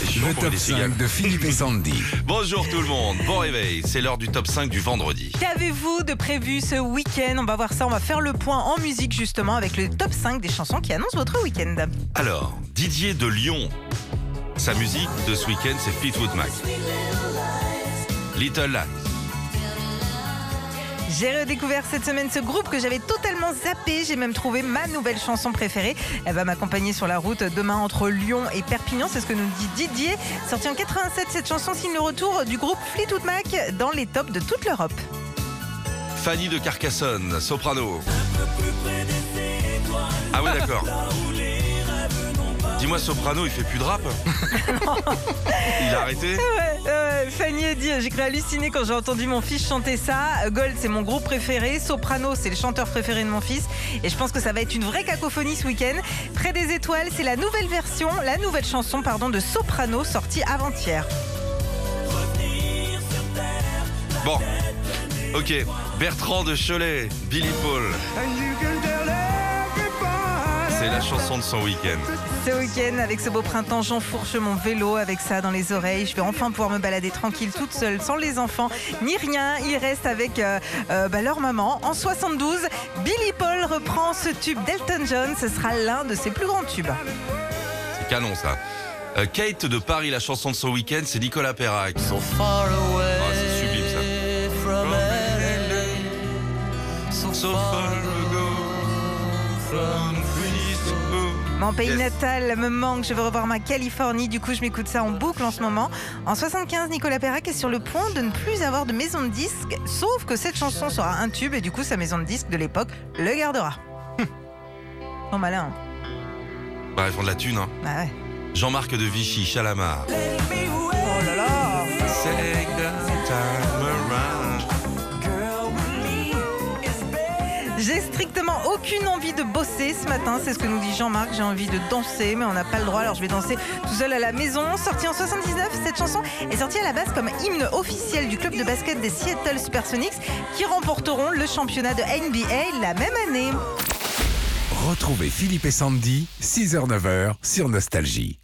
Le top les 5 cigales. de Philippe et Sandy. Bonjour tout le monde, bon réveil, c'est l'heure du top 5 du vendredi. Qu'avez-vous de prévu ce week-end? On va voir ça, on va faire le point en musique justement avec le top 5 des chansons qui annoncent votre week-end. Alors, Didier de Lyon. Sa musique de ce week-end, c'est Fleetwood Mac. Little Lies. J'ai redécouvert cette semaine ce groupe que j'avais totalement zappé. J'ai même trouvé ma nouvelle chanson préférée. Elle va m'accompagner sur la route demain entre Lyon et Perpignan. C'est ce que nous dit Didier. Sortie en 87, cette chanson signe le retour du groupe Fleetwood Mac dans les tops de toute l'Europe. Fanny de Carcassonne, soprano. Ah ouais d'accord. Dis-moi soprano, il fait plus de rap Il a arrêté Ouais, ouais, dit, j'ai cru halluciner quand j'ai entendu mon fils chanter ça. Gold, c'est mon groupe préféré. Soprano, c'est le chanteur préféré de mon fils. Et je pense que ça va être une vraie cacophonie ce week-end. Près des étoiles, c'est la nouvelle version, la nouvelle chanson, pardon, de Soprano, sortie avant-hier. Bon. Ok, Bertrand de Cholet, Billy Paul. C'est la chanson de son week-end. Ce week-end, avec ce beau printemps, j'enfourche mon vélo avec ça dans les oreilles. Je vais enfin pouvoir me balader tranquille, toute seule, sans les enfants, ni rien. Ils restent avec euh, euh, bah, leur maman. En 72, Billy Paul reprend ce tube d'Elton John. Ce sera l'un de ses plus grands tubes. C'est canon ça. Euh, Kate de Paris, la chanson de son week-end, c'est Nicolas Perrac. So far away c'est sublime, ça. from LA. So, So far far Mon pays Yes. natal me manque, je veux revoir ma Californie, du coup je m'écoute ça en boucle en ce moment. En 75, Nicolas Perrac est sur le point de ne plus avoir de maison de disque, sauf que cette chanson sera un tube et du coup sa maison de disque de l'époque le gardera. Bon malin. Bah, ils font de la thune, hein. bah ouais. Jean-Marc de Vichy, Chalamar. Oh là là J'ai strictement aucune envie de bosser ce matin, c'est ce que nous dit Jean-Marc. J'ai envie de danser, mais on n'a pas le droit, alors je vais danser tout seul à la maison. Sortie en 79, cette chanson est sortie à la base comme hymne officiel du club de basket des Seattle Supersonics qui remporteront le championnat de NBA la même année. Retrouvez Philippe et Sandy, 6h-9h sur Nostalgie.